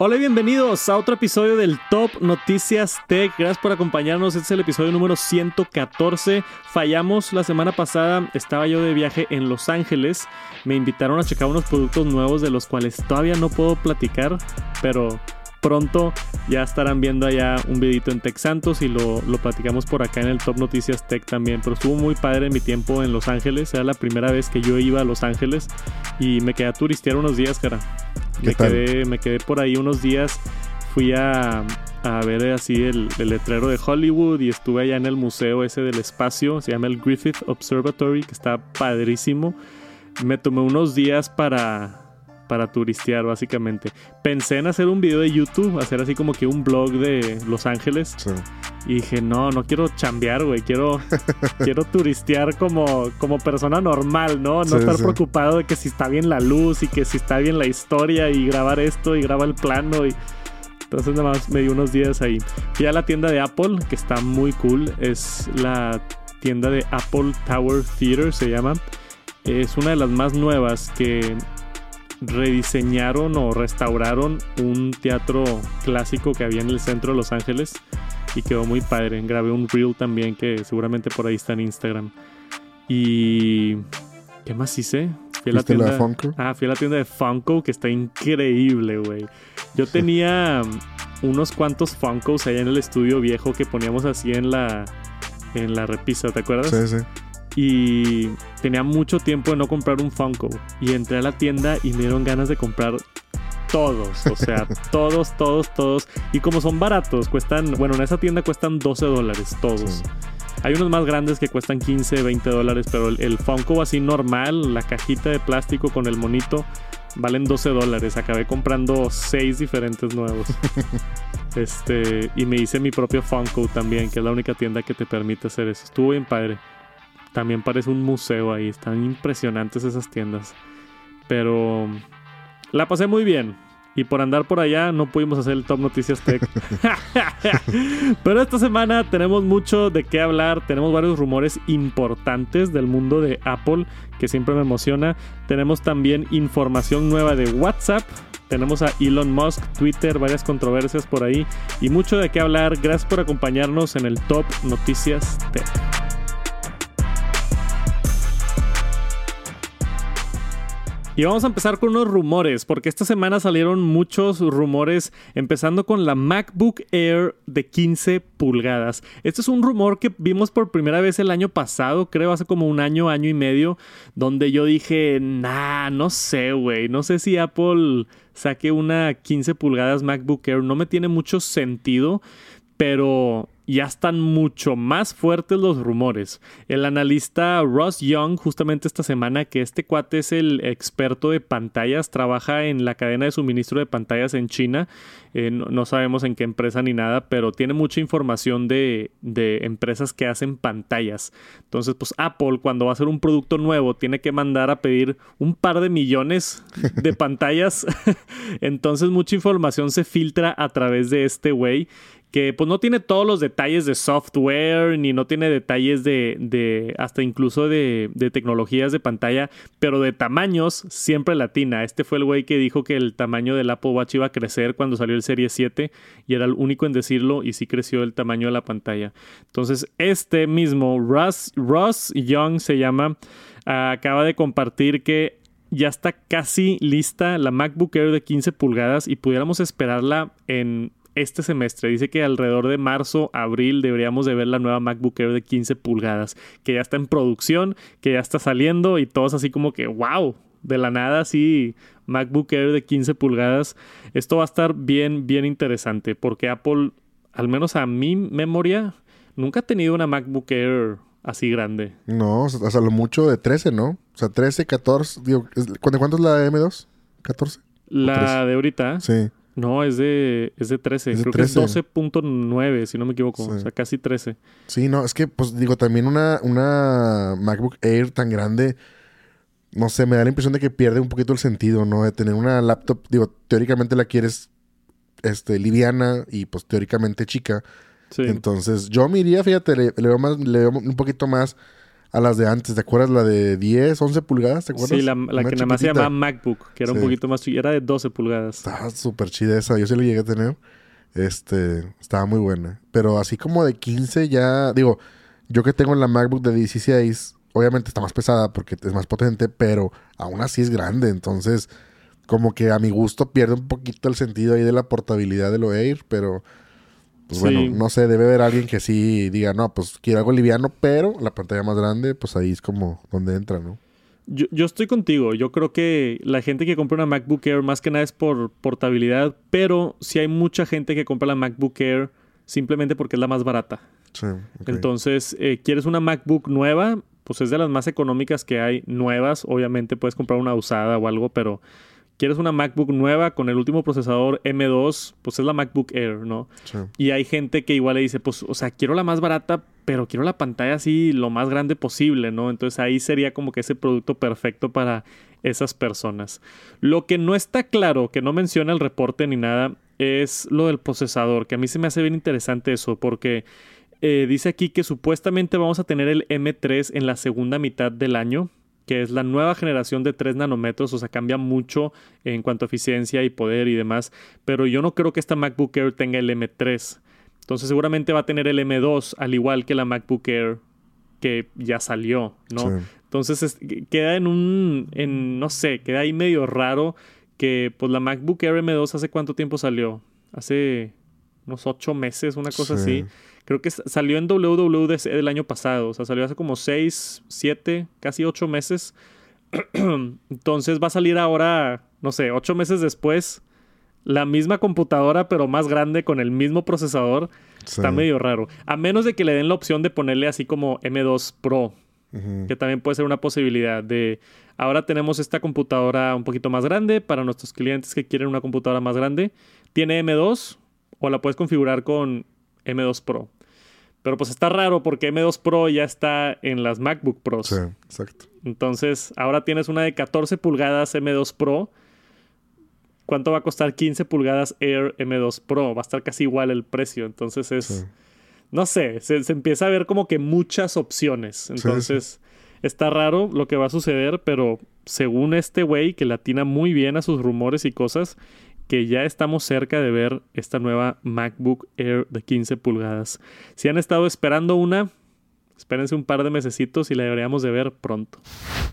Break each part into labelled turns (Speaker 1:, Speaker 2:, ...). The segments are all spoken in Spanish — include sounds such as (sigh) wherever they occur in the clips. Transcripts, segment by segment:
Speaker 1: Hola y bienvenidos a otro episodio del Top Noticias Tech. Gracias por acompañarnos. Este es el episodio número 114. Fallamos la semana pasada. Estaba yo de viaje en Los Ángeles. Me invitaron a checar unos productos nuevos de los cuales todavía no puedo platicar, pero pronto ya estarán viendo allá un videito en Tech Santos y lo, lo, platicamos por acá en el Top Noticias Tech también. Pero estuvo muy padre mi tiempo en Los Ángeles. Era la primera vez que yo iba a Los Ángeles y me quedé a turistear unos días, cara. Me quedé, me quedé por ahí unos días. Fui a, a ver así el, el, letrero de Hollywood y estuve allá en el museo ese del espacio. Se llama el Griffith Observatory, que está padrísimo. Me tomé unos días para, para turistear, básicamente. Pensé en hacer un video de YouTube, hacer así como que un blog de Los Ángeles. Sí. Y dije, no, no quiero chambear, güey. Quiero, (laughs) quiero turistear como, como persona normal, ¿no? No sí, estar sí. preocupado de que si está bien la luz y que si está bien la historia y grabar esto y grabar el plano y... Entonces nada más me di unos días ahí. Fui a la tienda de Apple, que está muy cool. Es la tienda de Apple Tower Theater, se llama. Es una de las más nuevas que rediseñaron o restauraron un teatro clásico que había en el centro de Los Ángeles y quedó muy padre. Grabé un reel también que seguramente por ahí está en Instagram. Y ¿qué más hice?
Speaker 2: Fui a la tienda de Funko.
Speaker 1: Ah, fui a la tienda de Funko que está increíble, güey. Yo tenía unos cuantos Funkos allá en el estudio viejo que poníamos así en la en la repisa, ¿te acuerdas?
Speaker 2: Sí, sí
Speaker 1: y tenía mucho tiempo de no comprar un Funko. Y entré a la tienda y me dieron ganas de comprar todos, o sea, (laughs) todos, todos, todos. Y como son baratos, cuestan, bueno, en esa tienda cuestan 12 dólares todos. Sí. Hay unos más grandes que cuestan 15, 20 dólares, pero el, el, Funko así normal, la cajita de plástico con el monito, valen 12 dólares. Acabé comprando 6 diferentes nuevos. (laughs) este, y me hice mi propio Funko también, que es la única tienda que te permite hacer eso. Estuvo bien padre. También parece un museo ahí. Están impresionantes esas tiendas. Pero la pasé muy bien. Y por andar por allá no pudimos hacer el Top Noticias Tech. (laughs) Pero esta semana tenemos mucho de qué hablar. Tenemos varios rumores importantes del mundo de Apple que siempre me emociona. Tenemos también información nueva de WhatsApp. Tenemos a Elon Musk, Twitter, varias controversias por ahí. Y mucho de qué hablar. Gracias por acompañarnos en el Top Noticias Tech. Y vamos a empezar con unos rumores, porque esta semana salieron muchos rumores, empezando con la MacBook Air de 15 pulgadas. Este es un rumor que vimos por primera vez el año pasado, creo hace como un año, año y medio, donde yo dije, nah, no sé, güey, no sé si Apple saque una 15 pulgadas MacBook Air, no me tiene mucho sentido, pero ya están mucho más fuertes los rumores. El analista Ross Young, justamente esta semana, que este cuate es el experto de pantallas, trabaja en la cadena de suministro de pantallas en China. Eh, no, no, sabemos en qué empresa ni nada, pero tiene mucha información de, de, empresas que hacen pantallas. Entonces, pues Apple, cuando va a hacer un producto nuevo, tiene que mandar a pedir un par de millones de (laughs) pantallas. (laughs) Entonces, mucha información se filtra a través de este güey que pues no tiene todos los detalles de software, ni no tiene detalles de, de hasta incluso de, de, tecnologías de pantalla, pero de tamaños siempre latina. Este fue el güey que dijo que el tamaño del Apple Watch iba a crecer cuando salió el Serie 7 y era el único en decirlo y sí creció el tamaño de la pantalla. Entonces este mismo Russ, Russ Young se llama, acaba de compartir que ya está casi lista la MacBook Air de 15 pulgadas y pudiéramos esperarla en este semestre. Dice que alrededor de marzo, abril deberíamos de ver la nueva MacBook Air de 15 pulgadas, que ya está en producción, que ya está saliendo y todos así como que, wow, de la nada así MacBook Air de 15 pulgadas. Esto va a estar bien, bien interesante porque Apple, al menos a mi memoria, nunca ha tenido una MacBook Air así grande.
Speaker 2: No, hasta lo mucho de 13, ¿no? O sea, 13, 14, digo, ¿de cuánto es la M2? ¿14?
Speaker 1: La de ahorita.
Speaker 2: Sí.
Speaker 1: No, es de, es de 13.
Speaker 2: Es de
Speaker 1: Creo
Speaker 2: 13.
Speaker 1: que es 12.9, si no me equivoco.
Speaker 2: Sí.
Speaker 1: O sea, casi 13.
Speaker 2: Sí, no, es que, pues digo, también una, una MacBook Air tan grande, no sé, me da la impresión de que pierde un poquito el sentido, ¿no? De tener una laptop, digo, teóricamente la quieres este, liviana y pues teóricamente chica.
Speaker 1: Sí.
Speaker 2: Entonces, yo me iría, fíjate, le, le veo más, le veo un poquito más a las de antes. ¿Te acuerdas la de 10, 11 pulgadas? ¿Te acuerdas?
Speaker 1: Sí, la, la que nada más se llamaba MacBook, que era un poquito más. Era de 12 pulgadas.
Speaker 2: Estaba súper chida esa. Yo sí la llegué a tener. Este, estaba muy buena. Pero así como de 15 ya... Digo, yo que tengo la MacBook de 16, obviamente está más pesada porque es más potente, pero aún así es grande. Entonces, como que a mi gusto pierde un poquito el sentido ahí de la portabilidad de lo Air, pero... Pues
Speaker 1: Sí.
Speaker 2: bueno, no sé, debe haber alguien que sí diga, no, pues quiero algo liviano, pero la pantalla más grande, pues ahí es como donde entra, ¿no?
Speaker 1: Yo, yo estoy contigo. Yo creo que la gente que compra una MacBook Air más que nada es por portabilidad, pero sí hay mucha gente que compra la MacBook Air simplemente porque es la más barata.
Speaker 2: Sí.
Speaker 1: Entonces, eh, ¿quieres una MacBook nueva? Pues es de las más económicas que hay nuevas. Obviamente puedes comprar una usada o algo, pero quieres una MacBook nueva con el último procesador M2, pues es la MacBook Air, ¿no?
Speaker 2: Sí.
Speaker 1: Y hay gente que igual le dice, pues, o sea, quiero la más barata, pero quiero la pantalla así lo más grande posible, ¿no? Entonces ahí sería como que ese producto perfecto para esas personas. Lo que no está claro, que no menciona el reporte ni nada, es lo del procesador, que a mí se me hace bien interesante eso, porque eh, dice aquí que supuestamente vamos a tener el M3 en la segunda mitad del año, que es la nueva generación de 3 nanómetros, o sea, cambia mucho en cuanto a eficiencia y poder y demás, pero yo no creo que esta MacBook Air tenga el M3. Entonces seguramente va a tener el M2, al igual que la MacBook Air que ya salió, ¿no?
Speaker 2: Sí.
Speaker 1: Entonces es- queda en un, en, no sé, queda ahí medio raro que pues la MacBook Air M2 hace cuánto tiempo salió? Hace unos ocho meses, una cosa
Speaker 2: Sí.
Speaker 1: así. Creo que salió en WWDC del año pasado, o sea, salió hace como seis, siete, casi ocho meses. (clears throat) Entonces va a salir ahora, no sé, ocho meses después, la misma computadora pero más grande con el mismo procesador.
Speaker 2: Sí.
Speaker 1: Está medio raro. A menos de que le den la opción de ponerle así como M2 Pro, que también puede ser una posibilidad de ahora tenemos esta computadora un poquito más grande para nuestros clientes que quieren una computadora más grande. Tiene M2 o la puedes configurar con M2 Pro. Pero pues está raro porque M2 Pro ya está en las MacBook Pros.
Speaker 2: Sí, exacto.
Speaker 1: Entonces, ahora tienes una de 14 pulgadas M2 Pro. ¿Cuánto va a costar 15 pulgadas Air M2 Pro? Va a estar casi igual el precio. Entonces es...
Speaker 2: Sí.
Speaker 1: No sé, se, se empieza a ver como que muchas opciones.
Speaker 2: sí.
Speaker 1: Entonces, está raro lo que va a suceder, pero según este güey que latina muy bien a sus rumores y cosas, que ya estamos cerca de ver esta nueva MacBook Air de 15 pulgadas. Si han estado esperando una, espérense un par de mesecitos y la deberíamos de ver pronto.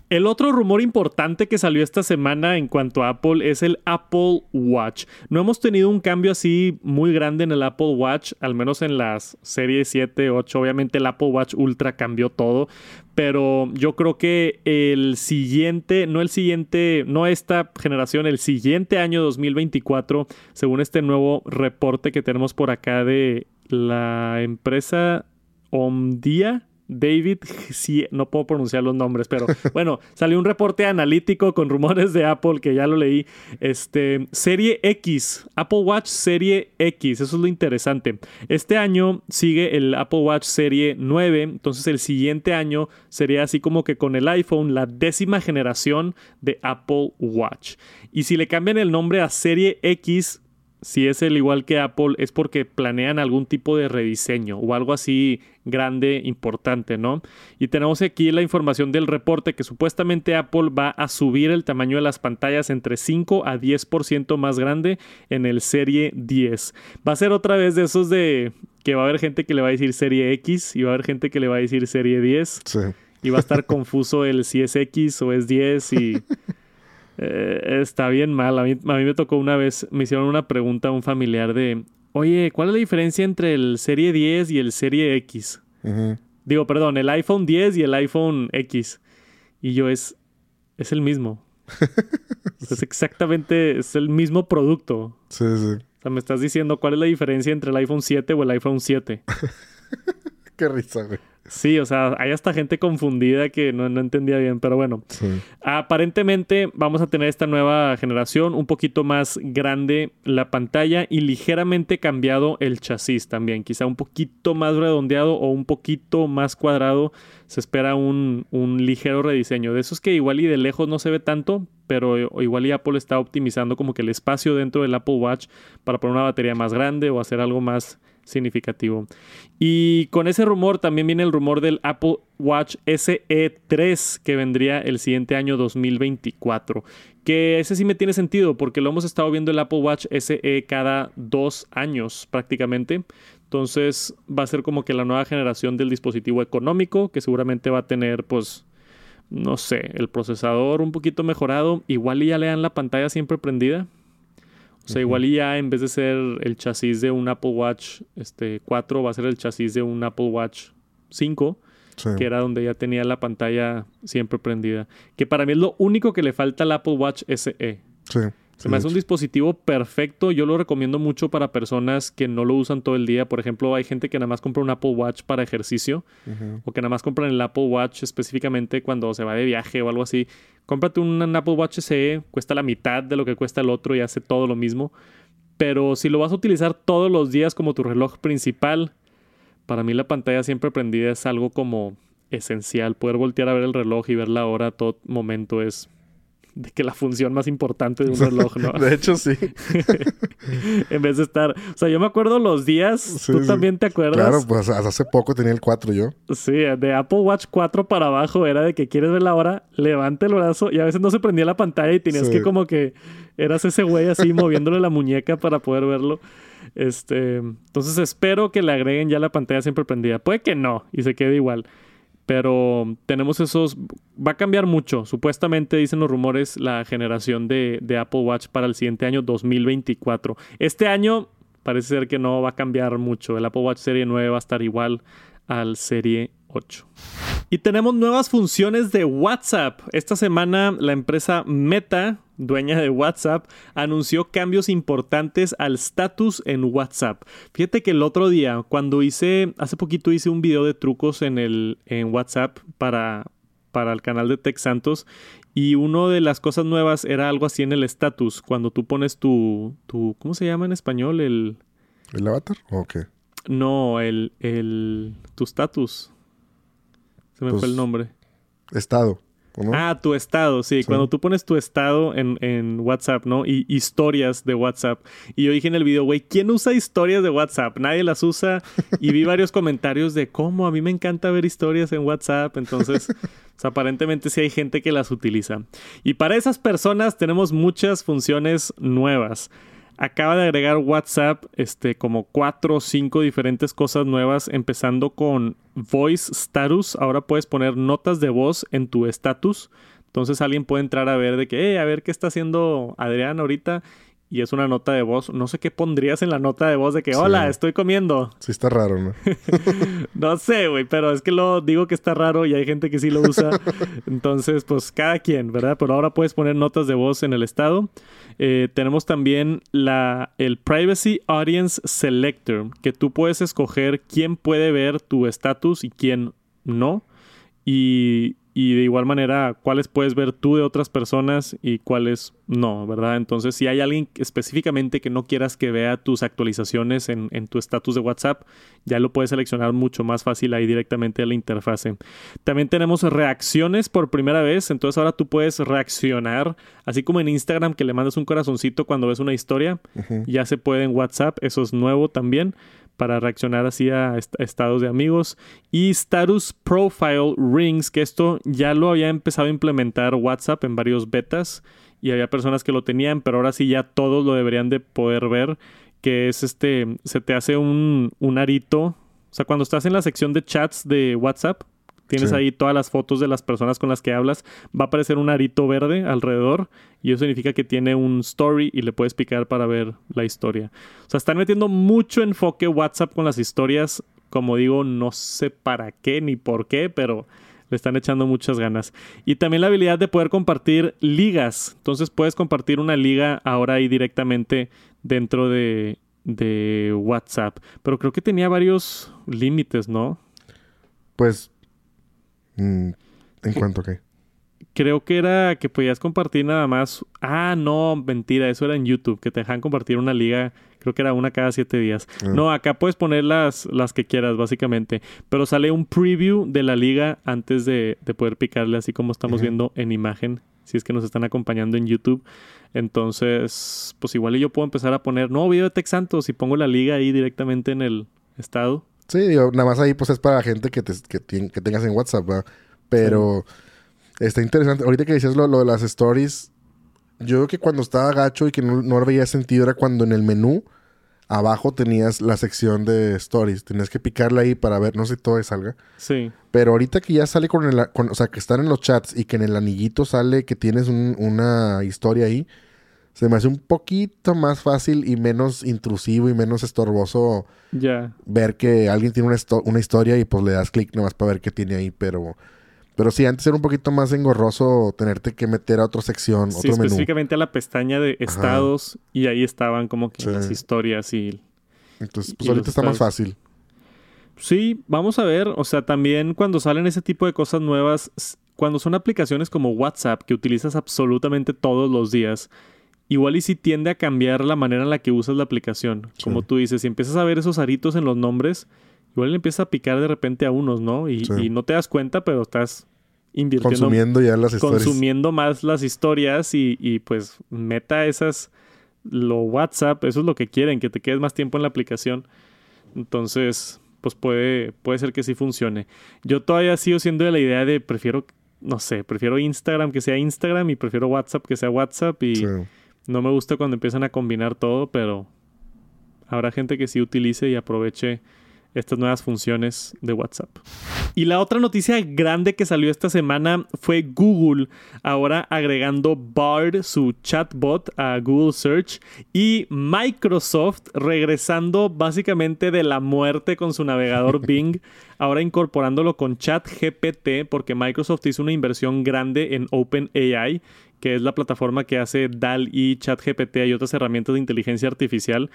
Speaker 1: El otro rumor importante que salió esta semana en cuanto a Apple es el Apple Watch. No hemos tenido un cambio así muy grande en el Apple Watch, al menos en las series 7, 8. Obviamente el Apple Watch Ultra cambió todo, pero yo creo que el siguiente, no el siguiente, no esta generación, el siguiente año 2024, según este nuevo reporte que tenemos por acá de la empresa Omdia. David, sí, no puedo pronunciar los nombres, pero (laughs) bueno, salió un reporte analítico con rumores de Apple que ya lo leí. Este, serie X, Apple Watch Serie X, eso es lo interesante. Este año sigue el Apple Watch Serie 9, entonces el siguiente año sería así como que con el iPhone, la décima generación de Apple Watch. Y si le cambian el nombre a Serie X, si es el igual que Apple, es porque planean algún tipo de rediseño o algo así grande, importante, ¿no? Y tenemos aquí la información del reporte que supuestamente Apple va a subir el tamaño de las pantallas entre 5 a 10% más grande en el Serie 10. Va a ser otra vez de esos de que va a haber gente que le va a decir Serie X y va a haber gente que le va a decir Serie 10
Speaker 2: Sí.
Speaker 1: y va a estar confuso el si es X o es 10 y (laughs) eh, está bien mal. A mí, a mí me tocó una vez, me hicieron una pregunta a un familiar de, oye, ¿cuál es la diferencia entre el Serie 10 y el Serie X? Digo, perdón, el iPhone 10 y el iPhone X. Y yo es, es el mismo. (laughs) es exactamente, es el mismo producto.
Speaker 2: Sí, sí.
Speaker 1: O sea, me estás diciendo cuál es la diferencia entre el iPhone 7 o el iPhone 7. (laughs)
Speaker 2: Qué risa, güey.
Speaker 1: Sí, o sea, hay hasta gente confundida que no, no entendía bien, pero bueno.
Speaker 2: Sí.
Speaker 1: Aparentemente vamos a tener esta nueva generación un poquito más grande la pantalla y ligeramente cambiado el chasis también. Quizá un poquito más redondeado o un poquito más cuadrado. Se espera un, un ligero rediseño. De esos que igual y de lejos no se ve tanto, pero igual y Apple está optimizando como que el espacio dentro del Apple Watch para poner una batería más grande o hacer algo más significativo. Y con ese rumor también viene el rumor del Apple Watch SE 3 que vendría el siguiente año 2024. Que ese sí me tiene sentido porque lo hemos estado viendo el Apple Watch SE cada dos años prácticamente. Entonces va a ser como que la nueva generación del dispositivo económico que seguramente va a tener pues no sé, el procesador un poquito mejorado. Igual ya le dan la pantalla siempre prendida. O sea, igual ya en vez de ser el chasis de un Apple Watch este, 4, va a ser el chasis de un Apple Watch 5, que era donde ya tenía la pantalla siempre prendida. Que para mí es lo único que le falta al Apple Watch SE.
Speaker 2: Sí.
Speaker 1: Se me hace un dispositivo perfecto. Yo lo recomiendo mucho para personas que no lo usan todo el día. Por ejemplo, hay gente que nada más compra un Apple Watch para ejercicio o que nada más compran el Apple Watch específicamente cuando se va de viaje o algo así. Cómprate un Apple Watch SE, cuesta la mitad de lo que cuesta el otro y hace todo lo mismo. Pero si lo vas a utilizar todos los días como tu reloj principal, para mí la pantalla siempre prendida es algo como esencial. Poder voltear a ver el reloj y ver la hora a todo momento es de que la función más importante de un (laughs) reloj, ¿no?
Speaker 2: de hecho, sí. (laughs)
Speaker 1: en vez de estar. O sea, yo me acuerdo los días. ¿Tú también te acuerdas?
Speaker 2: Claro, pues hace poco tenía el 4 yo.
Speaker 1: Sí, de Apple Watch 4 para abajo era de que quieres ver la hora, levante el brazo y a veces no se prendía la pantalla y tenías que como que eras ese güey así moviéndole la muñeca para poder verlo. Este, entonces espero que le agreguen ya la pantalla siempre prendida. Puede que no y se quede igual. Pero tenemos esos. Va a cambiar mucho. Supuestamente dicen los rumores la generación de, Apple Watch para el siguiente año 2024. Este año parece ser que no va a cambiar mucho. El Apple Watch Serie 9 va a estar igual al Serie 8. Y tenemos nuevas funciones de WhatsApp. Esta semana la empresa Meta dueña de WhatsApp, anunció cambios importantes al status en WhatsApp. Fíjate que el otro día, cuando hice, hace poquito hice un video de trucos en, el, en WhatsApp para, para el canal de Tech Santos y una de las cosas nuevas era algo así en el status, cuando tú pones tu, tu ¿cómo se llama en español? El...
Speaker 2: ¿El avatar o qué?
Speaker 1: No, el, el, tu status. Se me fue el pues, nombre.
Speaker 2: Estado.
Speaker 1: Ah, tu estado, sí. Cuando tú pones tu estado en, WhatsApp, ¿no? Y historias de WhatsApp. Y yo dije en el video, güey, ¿quién usa historias de WhatsApp? Nadie las usa. Y vi varios (laughs) comentarios de cómo a mí me encanta ver historias en WhatsApp. Entonces, (laughs) aparentemente sí hay gente que las utiliza. Y para esas personas tenemos muchas funciones nuevas acaba de agregar WhatsApp este, como cuatro o cinco diferentes cosas nuevas, empezando con Voice Status. Ahora puedes poner notas de voz en tu status. Entonces alguien puede entrar a ver de que, hey, a ver qué está haciendo Adrián ahorita y es una nota de voz. No sé qué pondrías en la nota de voz de que, hola, estoy comiendo.
Speaker 2: Sí, está raro, ¿no? (laughs)
Speaker 1: no sé, güey, pero es que lo digo que está raro y hay gente que sí lo usa. (laughs) Entonces, pues cada quien, ¿verdad? Pero ahora puedes poner notas de voz en el estado. Eh, tenemos también la, el Privacy Audience Selector, que tú puedes escoger quién puede ver tu estatus y quién no. Y y de igual manera cuáles puedes ver tú de otras personas y cuáles no, ¿verdad? Entonces, si hay alguien específicamente que no quieras que vea tus actualizaciones en, tu estatus de WhatsApp, ya lo puedes seleccionar mucho más fácil ahí directamente a la interfase. También tenemos reacciones por primera vez, entonces ahora tú puedes reaccionar, así como en Instagram que le mandas un corazoncito cuando ves una historia, ya se puede en WhatsApp, eso es nuevo también para reaccionar así a estados de amigos. Y Status Profile Rings, que esto ya lo había empezado a implementar WhatsApp en varios betas y había personas que lo tenían, pero ahora sí ya todos lo deberían de poder ver, que es este, se te hace un, un arito. O sea, cuando estás en la sección de chats de WhatsApp, Tienes ahí todas las fotos de las personas con las que hablas. Va a aparecer un arito verde alrededor y eso significa que tiene un story y le puedes picar para ver la historia. O sea, están metiendo mucho enfoque WhatsApp con las historias. Como digo, no sé para qué ni por qué, pero le están echando muchas ganas. Y también la habilidad de poder compartir ligas. Entonces puedes compartir una liga ahora ahí directamente dentro de, de WhatsApp. Pero creo que tenía varios límites, ¿no?
Speaker 2: Pues ¿En cuanto a qué?
Speaker 1: Creo que era que podías compartir nada más. Ah, no, mentira, eso era en YouTube, que te dejan compartir una liga. Creo que era una cada siete días. Ah. No, acá puedes poner las, las que quieras, básicamente. Pero sale un preview de la liga antes de, poder picarle, así como estamos viendo en imagen, si es que nos están acompañando en YouTube. Entonces, pues igual yo puedo empezar a poner nuevo video de Tex Santos y pongo la liga ahí directamente en el, estado.
Speaker 2: Sí, digo, nada más ahí pues es para la gente que, te, que, que tengas en WhatsApp, ¿va? Pero está interesante. Ahorita que decías lo, lo de las stories, yo creo que cuando estaba gacho y que no, no veía sentido era cuando en el menú abajo tenías la sección de stories. Tenías que picarle ahí para ver, no sé si todo salga.
Speaker 1: Sí.
Speaker 2: Pero ahorita que ya sale con el, con- o sea, que están en los chats y que en el anillito sale que tienes un- una historia ahí, se me hace un poquito más fácil y menos intrusivo y menos estorboso ver que alguien tiene una, histo- una historia y pues le das clic nomás para ver qué tiene ahí, pero... Pero sí, antes era un poquito más engorroso tenerte que meter a otra sección,
Speaker 1: Sí,
Speaker 2: otro menú.
Speaker 1: específicamente a la pestaña de estados y ahí estaban como que
Speaker 2: Sí.
Speaker 1: las historias y
Speaker 2: Entonces,
Speaker 1: y
Speaker 2: pues ahorita está más fácil.
Speaker 1: Sí, vamos a ver, o sea, también cuando salen ese tipo de cosas nuevas, cuando son aplicaciones como WhatsApp que utilizas absolutamente todos los días, igual y si tiende a cambiar la manera en la que usas la aplicación.
Speaker 2: Sí.
Speaker 1: Como tú dices, si empiezas a ver esos aritos en los nombres, igual le empieza a picar de repente a unos, ¿no? Y,
Speaker 2: Sí.
Speaker 1: y no te das cuenta, pero estás invirtiendo
Speaker 2: Consumiendo ya las historias.
Speaker 1: consumiendo más las historias y, y, pues meta esas lo WhatsApp, eso es lo que quieren, que te quedes más tiempo en la aplicación. Entonces, pues puede, puede ser que sí funcione. Yo todavía sigo siendo de la idea de prefiero, no sé, prefiero Instagram que sea Instagram y prefiero WhatsApp que sea WhatsApp y. no me gusta cuando empiezan a combinar todo, pero habrá gente que sí utilice y aproveche estas nuevas funciones de WhatsApp. Y la otra noticia grande que salió esta semana fue Google ahora agregando Bard, su chatbot, a Google Search y Microsoft regresando básicamente de la muerte con su navegador (laughs) Bing, ahora incorporándolo con ChatGPT porque Microsoft hizo una inversión grande en OpenAI, que es la plataforma que hace DAL-E, ChatGPT y otras herramientas de inteligencia artificial.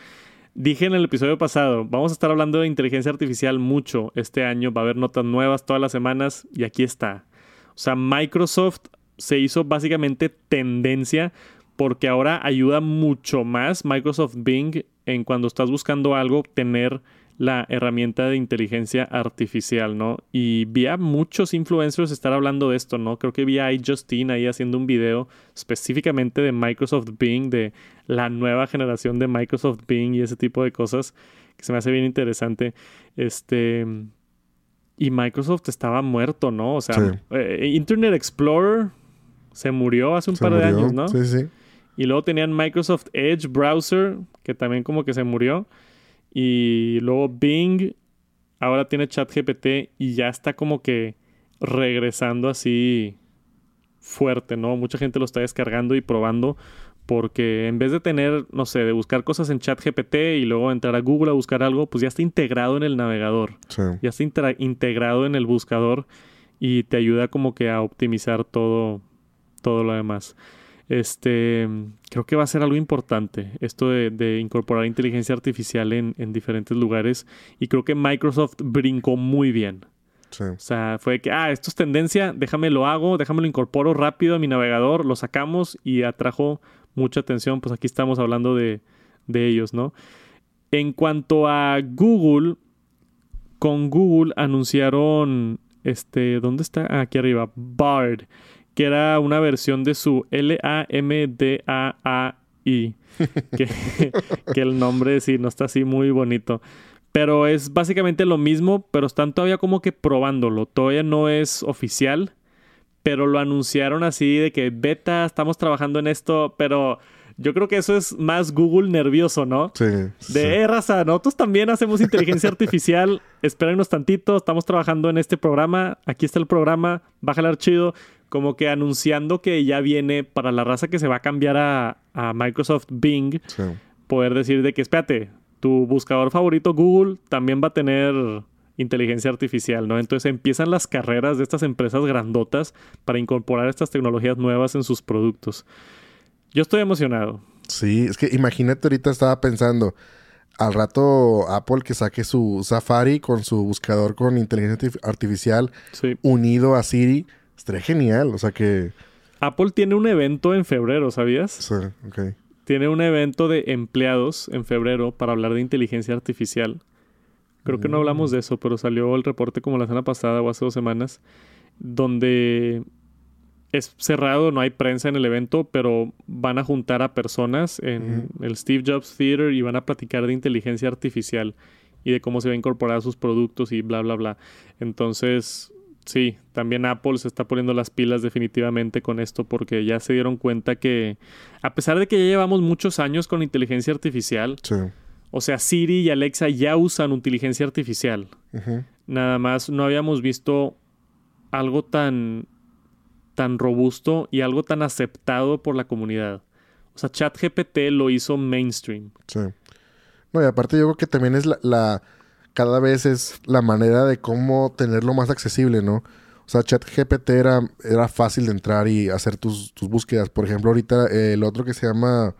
Speaker 1: Dije en el episodio pasado, vamos a estar hablando de inteligencia artificial mucho este año, va a haber notas nuevas todas las semanas y aquí está. O sea, Microsoft se hizo básicamente tendencia porque ahora ayuda mucho más Microsoft Bing en cuando estás buscando algo tener la herramienta de inteligencia artificial, ¿no? Y vi a muchos influencers estar hablando de esto, ¿no? Creo que vi a Justin ahí haciendo un video específicamente de Microsoft Bing, de la nueva generación de Microsoft Bing y ese tipo de cosas que se me hace bien interesante. Este y Microsoft estaba muerto, ¿no? O sea,
Speaker 2: Sí.
Speaker 1: eh, Internet Explorer se murió hace un
Speaker 2: Se
Speaker 1: par de años, ¿no?
Speaker 2: Sí, sí.
Speaker 1: Y luego tenían Microsoft Edge Browser, que también como que se murió. Y luego Bing, ahora tiene ChatGPT y ya está como que regresando así fuerte, ¿no? Mucha gente lo está descargando y probando porque en vez de tener, no sé, de buscar cosas en ChatGPT y luego entrar a Google a buscar algo, pues ya está integrado en el navegador
Speaker 2: Sí.
Speaker 1: ya está integrado en el buscador y te ayuda como que a optimizar todo, todo lo demás. Este, creo que va a ser algo importante esto de, de incorporar inteligencia artificial en, en diferentes lugares y creo que Microsoft brincó muy bien.
Speaker 2: Sí.
Speaker 1: O sea, fue que, ah, esto es tendencia, déjame lo hago, déjame lo incorporo rápido a mi navegador, lo sacamos y atrajo mucha atención. Pues aquí estamos hablando de, de ellos, ¿no? En cuanto a Google, con Google anunciaron, este, ¿dónde está? Ah, aquí arriba, Bard, que era una versión de su L-A-M-D-A-A-I, (laughs) que, que el nombre sí no está así muy bonito. Pero es básicamente lo mismo, pero están todavía como que probándolo. Todavía no es oficial, pero lo anunciaron así de que beta, estamos trabajando en esto, pero yo creo que eso es más Google nervioso, ¿no?
Speaker 2: Sí.
Speaker 1: De
Speaker 2: sí.
Speaker 1: "Eh, raza, nosotros también hacemos inteligencia (laughs) artificial. Espérenos tantito, estamos trabajando en este programa. Aquí está el programa, va a jalar chido. Como que anunciando que ya viene para la raza que se va a cambiar a, a Microsoft Bing,
Speaker 2: Sí.
Speaker 1: poder decir de que, espérate, tu buscador favorito Google también va a tener inteligencia artificial, ¿no? Entonces empiezan las carreras de estas empresas grandotas para incorporar estas tecnologías nuevas en sus productos. Yo estoy emocionado.
Speaker 2: Sí, es que imagínate ahorita estaba pensando al rato Apple que saque su Safari con su buscador con inteligencia artif- artificial
Speaker 1: Sí.
Speaker 2: unido a Siri. Estaría genial, o sea que...
Speaker 1: Apple tiene un evento en febrero, ¿sabías?
Speaker 2: Sí, ok.
Speaker 1: Tiene un evento de empleados en febrero para hablar de inteligencia artificial. Creo que no hablamos de eso, pero salió el reporte como la semana pasada o hace dos semanas, donde es cerrado, no hay prensa en el evento, pero van a juntar a personas en el Steve Jobs Theater y van a platicar de inteligencia artificial. y de cómo se va a incorporar a sus productos y bla, bla, bla. Entonces, sí, también Apple se está poniendo las pilas definitivamente con esto porque ya se dieron cuenta que a pesar de que ya llevamos muchos años con inteligencia artificial,
Speaker 2: Sí.
Speaker 1: o sea, Siri y Alexa ya usan inteligencia artificial. Nada más no habíamos visto algo tan tan robusto y algo tan aceptado por la comunidad. O sea, ChatGPT lo hizo mainstream.
Speaker 2: Sí. No, y aparte yo creo que también es la, la- cada vez es la manera de cómo tenerlo más accesible, ¿no? O sea, ChatGPT era, era fácil de entrar y hacer tus, tus búsquedas. Por ejemplo, ahorita eh, el otro que se llama,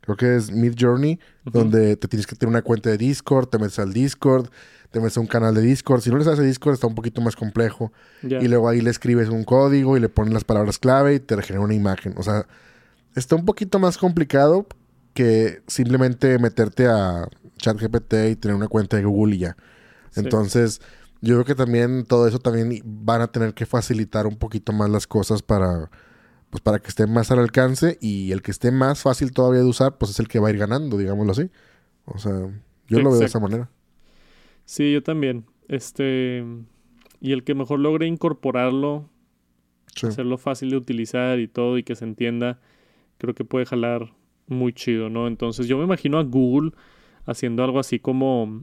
Speaker 2: creo que es Mid Journey, donde te tienes que tener una cuenta de Discord, te metes al Discord, te metes a un canal de Discord. Si no le sabes a Discord está un poquito más complejo. Y luego ahí le escribes un código y le pones las palabras clave y te genera una imagen. O sea, está un poquito más complicado que simplemente meterte a ChatGPT y tener una cuenta de Google y ya.
Speaker 1: Sí.
Speaker 2: Entonces, yo creo que también todo eso también van a tener que facilitar un poquito más las cosas para pues para que esté más al alcance y el que esté más fácil todavía de usar, pues es el que va a ir ganando, digámoslo así. O sea, yo lo veo de esa manera.
Speaker 1: Sí, yo también. Este y el que mejor logre incorporarlo,
Speaker 2: Sí.
Speaker 1: hacerlo fácil de utilizar y todo y que se entienda, creo que puede jalar muy chido, ¿no? Entonces yo me imagino a Google haciendo algo así como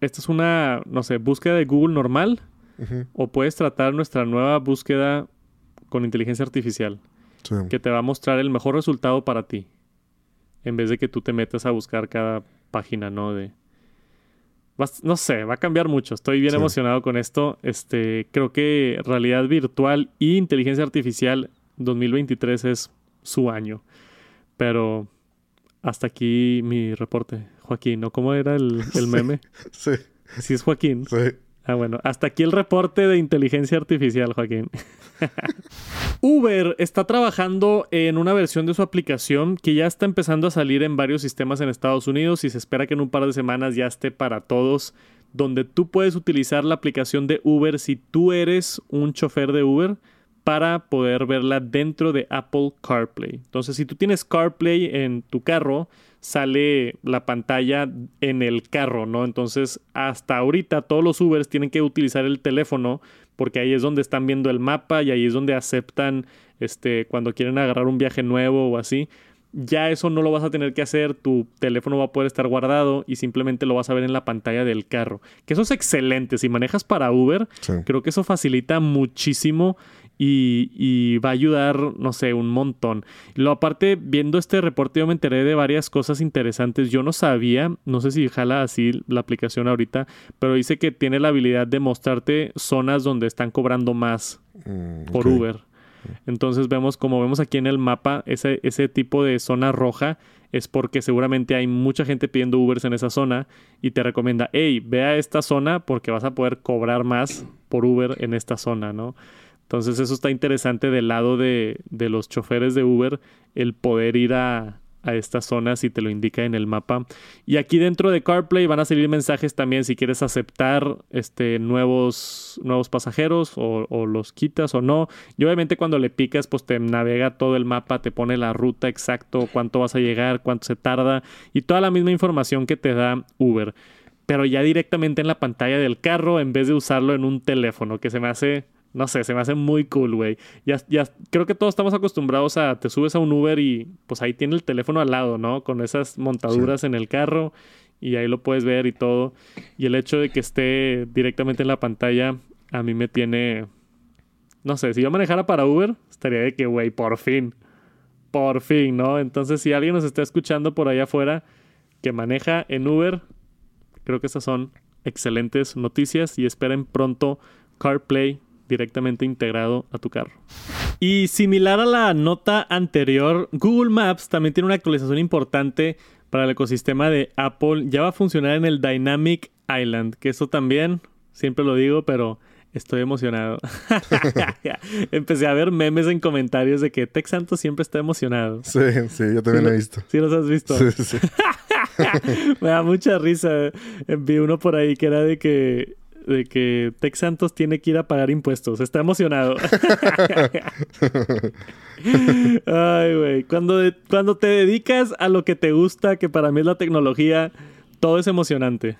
Speaker 1: esta es una, no sé, búsqueda de Google normal o puedes tratar nuestra nueva búsqueda con inteligencia artificial
Speaker 2: Sí.
Speaker 1: que te va a mostrar el mejor resultado para ti en vez de que tú te metas a buscar cada página, ¿no? De Vas- no sé, va a cambiar mucho. Estoy bien
Speaker 2: Sí.
Speaker 1: emocionado con esto. Este, creo que realidad virtual y inteligencia artificial 2023 es su año. Pero hasta aquí mi reporte, Joaquín, ¿no? ¿Cómo era el, el (laughs)
Speaker 2: Sí.
Speaker 1: meme?
Speaker 2: Sí.
Speaker 1: Sí es Joaquín.
Speaker 2: Sí.
Speaker 1: Ah, bueno, hasta aquí el reporte de inteligencia artificial, Joaquín. (laughs) Uber está trabajando en una versión de su aplicación que ya está empezando a salir en varios sistemas en Estados Unidos y se espera que en un par de semanas ya esté para todos, donde tú puedes utilizar la aplicación de Uber si tú eres un chofer de Uber para poder verla dentro de Apple CarPlay. Entonces, si tú tienes CarPlay en tu carro, sale la pantalla en el carro, ¿no? Entonces, hasta ahorita todos los Ubers tienen que utilizar el teléfono porque ahí es donde están viendo el mapa y ahí es donde aceptan este cuando quieren agarrar un viaje nuevo o así. Ya eso no lo vas a tener que hacer, tu teléfono va a poder estar guardado y simplemente lo vas a ver en la pantalla del carro. Que eso es excelente, si manejas para Uber,
Speaker 2: Sí.
Speaker 1: Creo que eso facilita muchísimo y, y va a ayudar, no sé, un montón. Lo aparte, viendo este reporte, yo me enteré de varias cosas interesantes. Yo no sabía, no sé si jala así la aplicación ahorita, pero dice que tiene la habilidad de mostrarte zonas donde están cobrando más
Speaker 2: Mm,
Speaker 1: por. Uber. Entonces vemos, como vemos aquí en el mapa, ese, ese tipo de zona roja es porque seguramente hay mucha gente pidiendo Ubers en esa zona y te recomienda, hey, ve a esta zona porque vas a poder cobrar más por Uber en esta zona, ¿no? Entonces eso está interesante del lado de, de los choferes de Uber, el poder ir a, a estas zonas y te lo indica en el mapa. Y aquí dentro de CarPlay van a salir mensajes también si quieres aceptar este, nuevos, nuevos pasajeros o, los quitas o no. Y obviamente cuando le picas pues te navega todo el mapa, te pone la ruta exacto, cuánto vas a llegar, cuánto se tarda y toda la misma información que te da Uber. Pero ya directamente en la pantalla del carro en vez de usarlo en un teléfono, que se me hace... No sé, se me hace muy cool, güey. Ya, ya, creo que todos estamos acostumbrados a, te subes a un Uber y pues ahí tiene el teléfono al lado, ¿no? Con esas montaduras en el carro y ahí lo puedes ver y todo. Y el hecho de que esté directamente en la pantalla a mí me tiene... No sé, si yo manejara para Uber, estaría de que, güey, por fin. Por fin, ¿no? Entonces, si alguien nos está escuchando por allá afuera que maneja en Uber, creo que estas son excelentes noticias y esperen pronto CarPlay directamente integrado a tu carro. Y similar a la nota anterior, Google Maps también tiene una actualización importante para el ecosistema de Apple. Ya va a funcionar en el Dynamic Island, que eso también, siempre lo digo, pero estoy emocionado. (laughs) Empecé a ver memes en comentarios de que Tex Santos siempre está emocionado.
Speaker 2: Sí, sí, yo también lo he visto.
Speaker 1: ¿Sí los has visto?
Speaker 2: Sí, sí, sí. (laughs)
Speaker 1: Me da mucha risa. Vi uno por ahí que era de que de que Tex Santos tiene que ir a pagar impuestos. Está emocionado. Ay, güey. Cuando, de- cuando te dedicas a lo que te gusta, que para mí es la tecnología, todo es emocionante.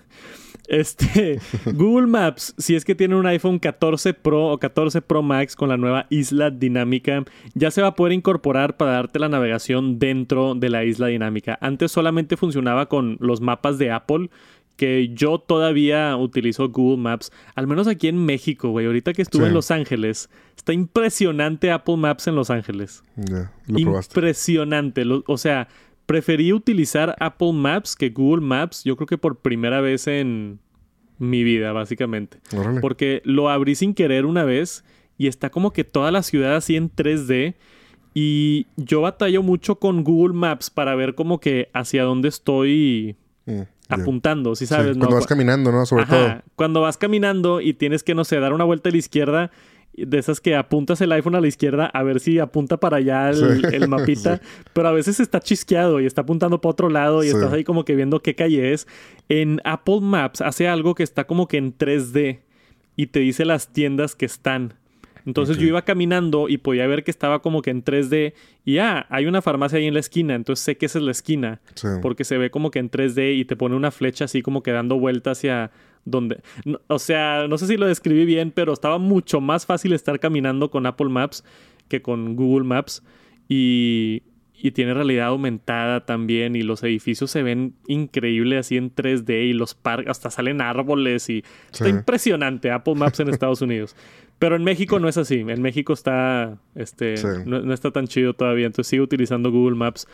Speaker 1: Este, (laughs) Google Maps, si es que tiene un iPhone 14 Pro o 14 Pro Max con la nueva isla dinámica, ya se va a poder incorporar para darte la navegación dentro de la isla dinámica. Antes solamente funcionaba con los mapas de Apple, que yo todavía utilizo Google Maps, al menos aquí en México, güey. Ahorita que estuve en Los Ángeles, está impresionante Apple Maps en Los Ángeles. impresionante. o sea, preferí utilizar Apple Maps que Google Maps, yo creo que por primera vez en mi vida, básicamente. Porque lo abrí sin querer una vez y está como que toda la ciudad así en 3D. Y yo batallo mucho con Google Maps para ver como que hacia dónde estoy mm, apuntando, si sabes,
Speaker 2: Cuando vas caminando, ¿no? Sobre todo.
Speaker 1: Cuando vas caminando y tienes que, no sé, dar una vuelta a la izquierda de esas que apuntas el iPhone a la izquierda a ver si apunta para allá el, mapita, (laughs) pero a veces está chisqueado y está apuntando para otro lado y estás ahí como que viendo qué calle es. En Apple Maps hace algo que está como que en 3D y te dice las tiendas que están. Entonces yo iba caminando y podía ver que estaba como que en 3D y ah, hay una farmacia ahí en la esquina, entonces sé que esa es la esquina, porque se ve como que en 3D y te pone una flecha así como que dando vuelta hacia donde, o sea, no sé si lo describí bien, pero estaba mucho más fácil estar caminando con Apple Maps que con Google Maps y, y tiene realidad aumentada también y los edificios se ven increíbles así en 3D y los parques hasta salen árboles y está impresionante Apple Maps en (laughs) Estados Unidos. Pero en México no es así. En México está este no, no, está tan chido todavía, entonces sigo utilizando Google Maps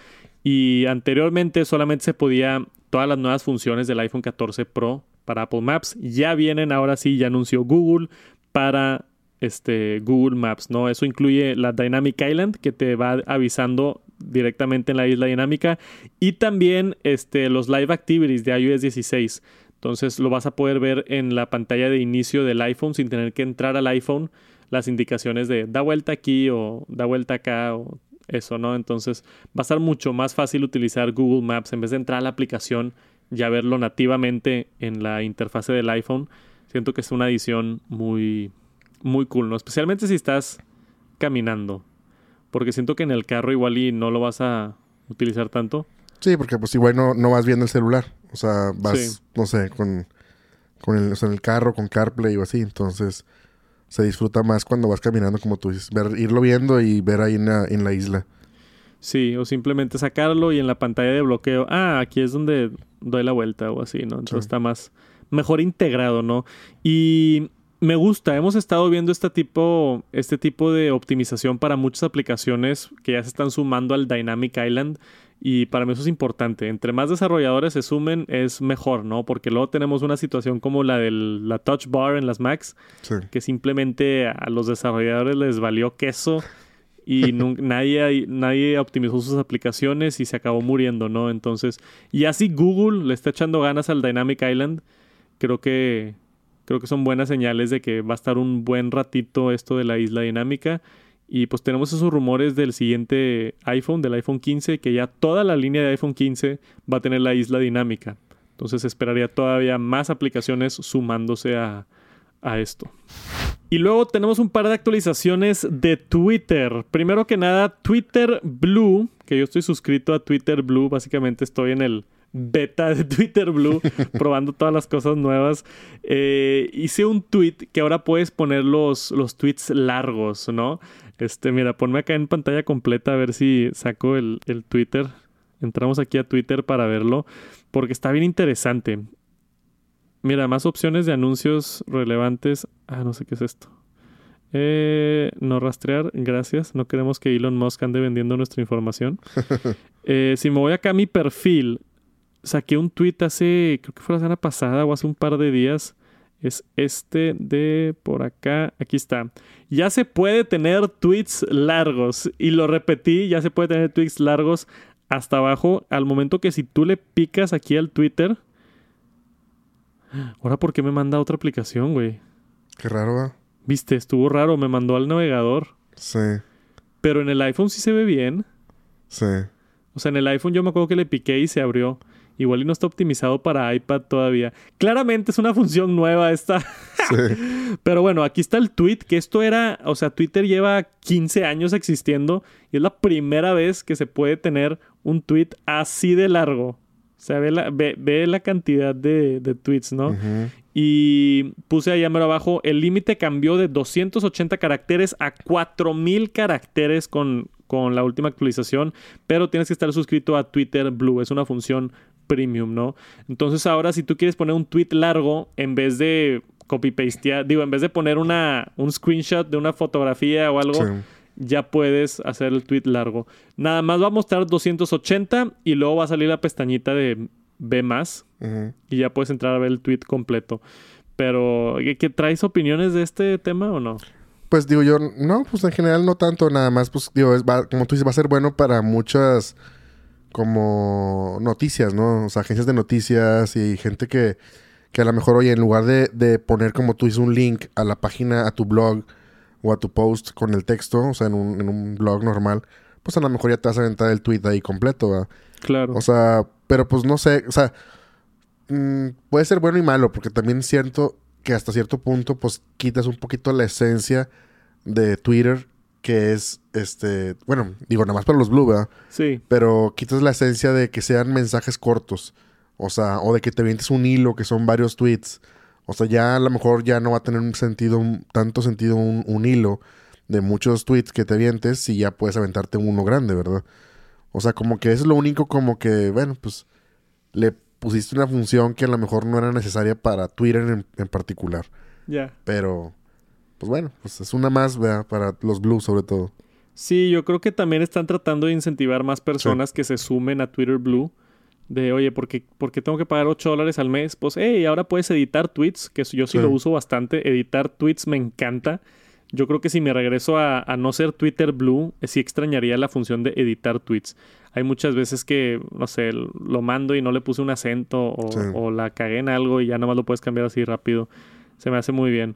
Speaker 1: y anteriormente solamente se podía todas las nuevas funciones del iPhone 14 Pro para Apple Maps. Ya vienen, ahora sí, ya anunció Google para este, Google Maps, ¿no? Eso incluye la Dynamic Island que te va avisando directamente en la isla dinámica y también este, los Live Activities de iOS 16. Entonces lo vas a poder ver en la pantalla de inicio del iPhone sin tener que entrar al iPhone las indicaciones de da vuelta aquí o da vuelta acá o eso, ¿no? Entonces va a estar mucho más fácil utilizar Google Maps en vez de entrar a la aplicación ya verlo nativamente en la interfase del iPhone, siento que es una edición muy, muy cool, ¿no? Especialmente si estás caminando. Porque siento que en el carro igual y no lo vas a utilizar tanto.
Speaker 2: Sí, porque pues igual no, no vas viendo el celular. O sea, vas, no sé, con, con el, en el carro, con CarPlay o así. Entonces se disfruta más cuando vas caminando, como tú dices. Ver, irlo viendo y ver ahí en la, en la isla.
Speaker 1: Sí, o simplemente sacarlo y en la pantalla de bloqueo, ah, aquí es donde doy la vuelta o así, ¿no? Entonces está más, mejor integrado, ¿no? Y me gusta, hemos estado viendo este tipo, este tipo de optimización para muchas aplicaciones que ya se están sumando al Dynamic Island. Y para mí eso es importante. Entre más desarrolladores se sumen, es mejor, ¿no? Porque luego tenemos una situación como la de la Touch Bar en las Macs, que simplemente a los desarrolladores les valió queso y (laughs) nadie, nadie optimizó sus aplicaciones y se acabó muriendo, ¿no? Entonces, y así Google le está echando ganas al Dynamic Island, creo que, creo que son buenas señales de que va a estar un buen ratito esto de la isla dinámica. Y pues tenemos esos rumores del siguiente iPhone, del iPhone 15, que ya toda la línea de iPhone 15 va a tener la isla dinámica. Entonces esperaría todavía más aplicaciones sumándose a, a esto. Y luego tenemos un par de actualizaciones de Twitter. Primero que nada, Twitter Blue, que yo estoy suscrito a Twitter Blue, básicamente estoy en el beta de (laughs) Twitter Blue, probando todas las cosas nuevas. Eh, hice un tweet que ahora puedes poner los, los tweets largos, ¿no? Este, mira, ponme acá en pantalla completa a ver si saco el, el Twitter. Entramos aquí a Twitter para verlo, porque está bien interesante. Mira, más opciones de anuncios relevantes. Ah, no sé qué es esto. Eh, no rastrear, gracias. No queremos que Elon Musk ande vendiendo nuestra información. (laughs) Eh, si me voy acá a mi perfil, saqué un tweet hace, creo que fue la semana pasada o hace un par de días. Es este de por acá. Aquí está. Ya se puede tener tweets largos. Y lo repetí, ya se puede tener tweets largos hasta abajo. Al momento que si tú le picas aquí al Twitter, Ahora, ¿por qué me manda otra aplicación, güey?
Speaker 2: Qué raro, ¿va?
Speaker 1: Viste, estuvo raro, me mandó al navegador.
Speaker 2: Sí.
Speaker 1: Pero en el iPhone sí se ve bien.
Speaker 2: Sí.
Speaker 1: O sea, en el iPhone yo me acuerdo que le piqué y se abrió. Igual y no está optimizado para iPad todavía. Claramente es una función nueva esta. Sí. (laughs) Pero bueno, aquí está el tweet, que esto era, o sea, Twitter lleva 15 años existiendo y es la primera vez que se puede tener un tweet así de largo sea, ve la, ve, ve la cantidad de, de tweets, ¿no? Y puse allá mero abajo, el límite cambió de 280 caracteres a 4000 caracteres con, con la última actualización, pero tienes que estar suscrito a Twitter Blue, es una función premium, ¿no? Entonces ahora si tú quieres poner un tweet largo, en vez de copy-pastear, digo, en vez de poner una, un screenshot de una fotografía o algo,
Speaker 2: Sí.
Speaker 1: ya puedes hacer el tweet largo. Nada más va a mostrar 280 y luego va a salir la pestañita de ve más y ya puedes entrar a ver el tweet completo. Pero, ¿qué, qué traes opiniones de este tema o no?
Speaker 2: Pues digo yo, no, pues en general no tanto, nada más, pues digo, es, va- como tú dices, va a ser bueno para muchas como noticias, ¿no? O sea, agencias de noticias y gente que, que a lo mejor, oye, en lugar de, de poner como tú dices un link a la página, a tu blog o a tu post con el texto, o sea, en un, en un blog normal, pues a lo mejor ya te vas a aventar el tweet ahí completo, ¿verdad?
Speaker 1: Claro.
Speaker 2: O sea, pero pues no sé, o sea, mm, puede ser bueno y malo, porque también siento que hasta cierto punto, pues quitas un poquito la esencia de Twitter, que es, este, bueno, digo, nada más para los blue, ¿verdad?
Speaker 1: sí,
Speaker 2: Pero quitas la esencia de que sean mensajes cortos, o sea, o de que te vientes un hilo, que son varios tweets. O sea, ya a lo mejor ya no va a tener un sentido, un- tanto sentido un, un hilo de muchos tweets que te vientes si ya puedes aventarte uno grande, ¿verdad? O sea, como que eso es lo único como que, bueno, pues le pusiste una función que a lo mejor no era necesaria para Twitter en, en particular.
Speaker 1: ya.
Speaker 2: Pero, pues bueno, pues es una más, ¿verdad? Para los blues sobre todo.
Speaker 1: Sí, yo creo que también están tratando de incentivar más personas que se sumen a Twitter Blue. De, oye, ¿por qué, por qué tengo que pagar 8 dólares al mes? Pues, hey, ahora puedes editar tweets, que yo sí,
Speaker 2: Sí.
Speaker 1: lo uso bastante. Editar tweets me encanta. Yo creo que si me regreso a, a no ser Twitter Blue, eh, sí extrañaría la función de editar tweets. Hay muchas veces que, no sé, lo mando y no le puse un acento o,
Speaker 2: Sí.
Speaker 1: o la cagué en algo y ya nomás lo puedes cambiar así rápido. Se me hace muy bien.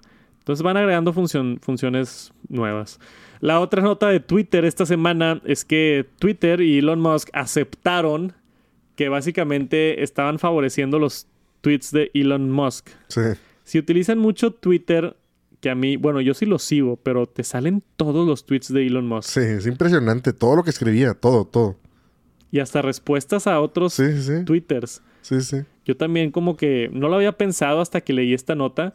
Speaker 1: Entonces van agregando función- funciones nuevas. La otra nota de Twitter esta semana es que Twitter y Elon Musk aceptaron que básicamente estaban favoreciendo los tweets de Elon Musk.
Speaker 2: Sí,
Speaker 1: Si utilizan mucho Twitter, que a mí, bueno, yo sí lo sigo, pero te salen todos los tweets de Elon Musk.
Speaker 2: sí, es impresionante. Todo lo que escribía, todo, todo.
Speaker 1: Y hasta respuestas a otros
Speaker 2: Sí, sí, sí.
Speaker 1: Twitters.
Speaker 2: Sí, sí.
Speaker 1: Yo también como que no lo había pensado hasta que leí esta nota,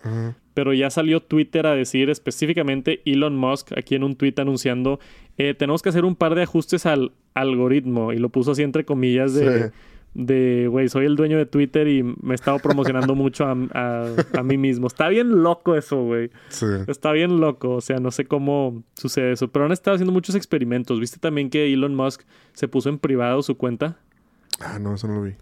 Speaker 1: pero ya salió Twitter a decir específicamente Elon Musk aquí en un tweet anunciando eh, tenemos que hacer un par de ajustes al algoritmo y lo puso así entre comillas de
Speaker 2: Sí.
Speaker 1: de güey soy el dueño de Twitter y me he estado promocionando (laughs) mucho a, a- a mí mismo está bien loco eso güey
Speaker 2: Sí.
Speaker 1: está bien loco o sea no sé cómo sucede eso pero han estado haciendo muchos experimentos viste también que Elon Musk se puso en privado su cuenta
Speaker 2: Ah, no, eso no lo vi.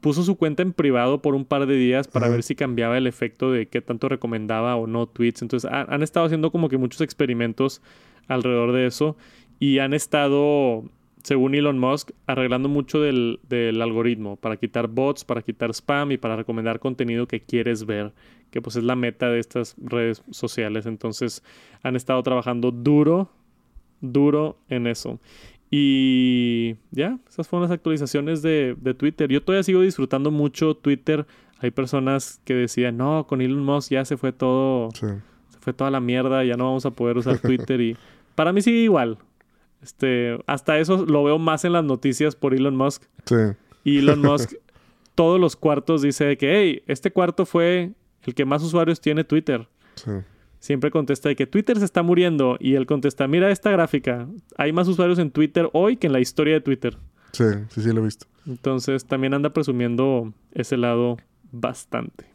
Speaker 1: Puso su cuenta en privado por un par de días para ver si cambiaba el efecto de qué tanto recomendaba o no tweets. Entonces ha- han estado haciendo como que muchos experimentos alrededor de eso y han estado, según Elon Musk, arreglando mucho del, del algoritmo para quitar bots, para quitar spam y para recomendar contenido que quieres ver, que pues es la meta de estas redes sociales. Entonces han estado trabajando duro, duro en eso. Y ya, esas fueron las actualizaciones de, de Twitter. Yo todavía sigo disfrutando mucho Twitter. Hay personas que decían, no, con Elon Musk ya se fue todo,
Speaker 2: Sí.
Speaker 1: se fue toda la mierda, ya no vamos a poder usar Twitter. y para mí sigue igual. Este, hasta eso lo veo más en las noticias por Elon Musk.
Speaker 2: Sí.
Speaker 1: Y Elon (laughs) Musk, todos los cuartos dice que, hey, este cuarto fue el que más usuarios tiene Twitter.
Speaker 2: Sí.
Speaker 1: Siempre contesta de que Twitter se está muriendo. Y él contesta, mira esta gráfica. Hay más usuarios en Twitter hoy que en la historia de Twitter.
Speaker 2: Sí, sí, sí, lo he visto.
Speaker 1: Entonces también anda presumiendo ese lado bastante.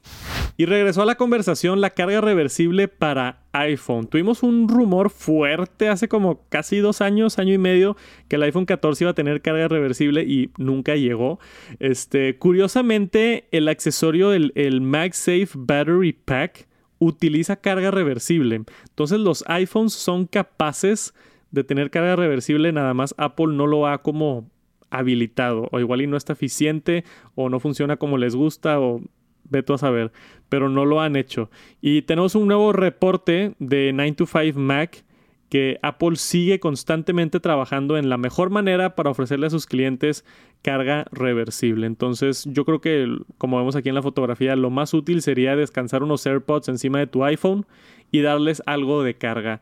Speaker 1: Y regresó a la conversación la carga reversible para iPhone. Tuvimos un rumor fuerte hace como casi dos años, año y medio, que el iPhone 14 iba a tener carga reversible y nunca llegó. Este, curiosamente, el accesorio, el, el MagSafe Battery Pack, utiliza carga reversible. Entonces los iPhones son capaces de tener carga reversible, nada más Apple no lo ha como habilitado o igual y no está eficiente o no funciona como les gusta o ve tú a saber, pero no lo han hecho. Y tenemos un nuevo reporte de 9 to 5 Mac que Apple sigue constantemente trabajando en la mejor manera para ofrecerle a sus clientes carga reversible. Entonces, yo creo que, como vemos aquí en la fotografía, lo más útil sería descansar unos AirPods encima de tu iPhone y darles algo de carga.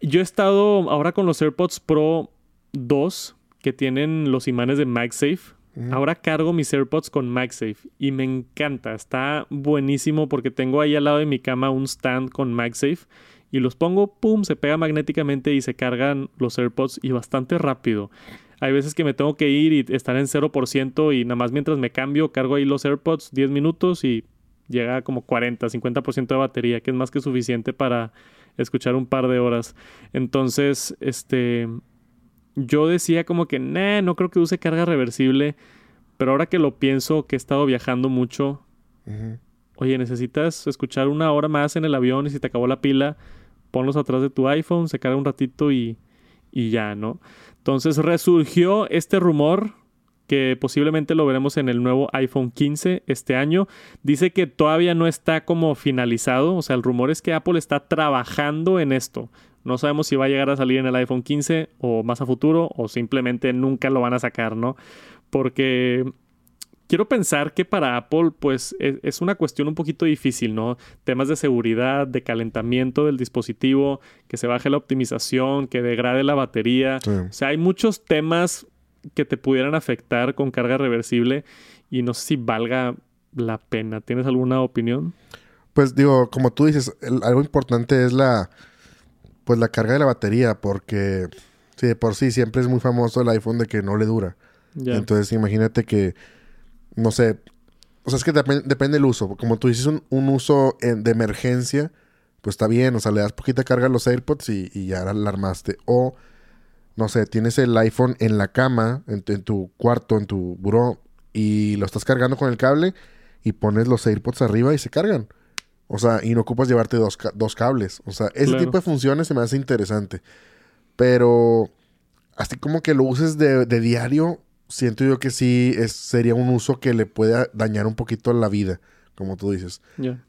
Speaker 1: Yo he estado ahora con los AirPods Pro 2 que tienen los imanes de MagSafe. Ahora cargo mis AirPods con MagSafe y me encanta. Está buenísimo porque tengo ahí al lado de mi cama un stand con MagSafe y los pongo, pum, se pega magnéticamente y se cargan los AirPods y bastante rápido. Hay veces que me tengo que ir y estar en 0% y nada más mientras me cambio cargo ahí los AirPods 10 minutos y llega a como 40, 50% de batería, que es más que suficiente para escuchar un par de horas. Entonces, este yo decía como que, nah, no creo que use carga reversible, pero ahora que lo pienso, que he estado viajando mucho, oye, necesitas escuchar una hora más en el avión y si te acabó la pila, ponlos atrás de tu iPhone, se carga un ratito y, y ya, ¿no? Entonces resurgió este rumor que posiblemente lo veremos en el nuevo iPhone 15 este año. Dice que todavía no está como finalizado, o sea, el rumor es que Apple está trabajando en esto. No sabemos si va a llegar a salir en el iPhone 15 o más a futuro o simplemente nunca lo van a sacar, ¿no? Porque quiero pensar que para Apple pues e, es, una cuestión un poquito difícil, ¿no? Temas de seguridad, de calentamiento del dispositivo, que se baje la optimización, que degrade la batería. O sea, hay muchos temas que te pudieran afectar con carga reversible y no sé si valga la pena. ¿Tienes alguna opinión?
Speaker 2: Pues digo, como tú dices, algo importante es la pues la carga de la batería, porque sí, de por sí siempre es muy famoso el iPhone de que no le dura. Entonces imagínate que, no sé, o sea, es que depende del uso. Como tú dices, un, uso de emergencia, pues está bien, o sea, le das poquita carga a los AirPods y, ya la armaste. O, no sé, tienes el iPhone en la cama, en, en tu cuarto, en tu buró, y lo estás cargando con el cable y pones los AirPods arriba y se cargan. O sea, y no ocupas llevarte dos, cables. O sea, ese tipo de funciones se me hace interesante. Pero así como que lo uses de, diario, siento yo que sí es, sería un uso que le pueda dañar un poquito la vida, como tú dices.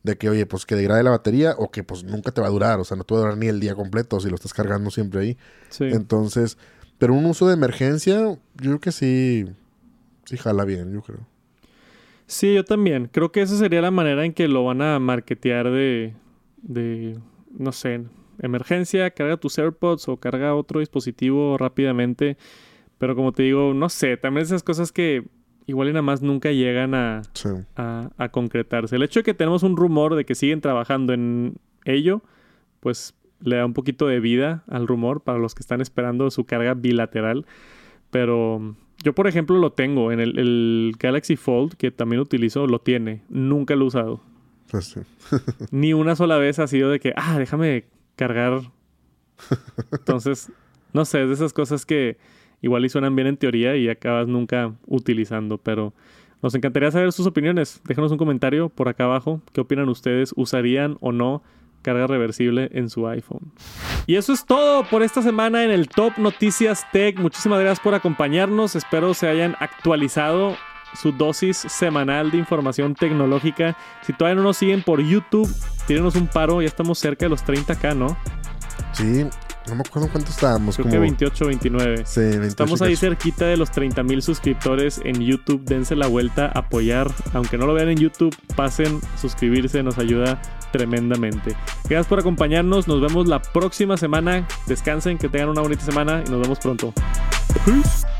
Speaker 2: De que, oye, pues que degrade la batería o que pues nunca te va a durar. O sea, no te va a durar ni el día completo si lo estás cargando siempre ahí. Sí. Entonces, pero un uso de emergencia, yo creo que sí, sí jala bien, yo creo.
Speaker 1: Sí, yo también. Creo que esa sería la manera en que lo van a marketear de, de no sé, emergencia, carga tus AirPods o carga otro dispositivo rápidamente. Pero como te digo, no sé, también esas cosas que igual y nada más nunca llegan a, a, a, concretarse. El hecho de que tenemos un rumor de que siguen trabajando en ello, pues le da un poquito de vida al rumor para los que están esperando su carga bilateral. Pero yo, por ejemplo, lo tengo en el, Galaxy Fold, que también utilizo, lo tiene. Nunca lo he usado. Pues (laughs) Ni una sola vez ha sido de que, ah, déjame cargar. (laughs) Entonces, no sé, es de esas cosas que igual y suenan bien en teoría y acabas nunca utilizando, pero nos encantaría saber sus opiniones. Déjanos un comentario por acá abajo. ¿Qué opinan ustedes? ¿Usarían o no carga reversible en su iPhone. Y eso es todo por esta semana en el Top Noticias Tech. Muchísimas gracias por acompañarnos. Espero se hayan actualizado su dosis semanal de información tecnológica. Si todavía no nos siguen por YouTube, tírenos un paro. Ya estamos cerca de los 30k, ¿no?
Speaker 2: Sí, no me acuerdo cuánto estábamos.
Speaker 1: Creo que 28, 29. Sí, 28 Estamos ahí cerquita de los 30 mil suscriptores en YouTube. Dense la vuelta, apoyar. Aunque no lo vean en YouTube, pasen, suscribirse, nos ayuda tremendamente. Gracias por acompañarnos. Nos vemos la próxima semana. Descansen, que tengan una bonita semana y nos vemos pronto. Peace.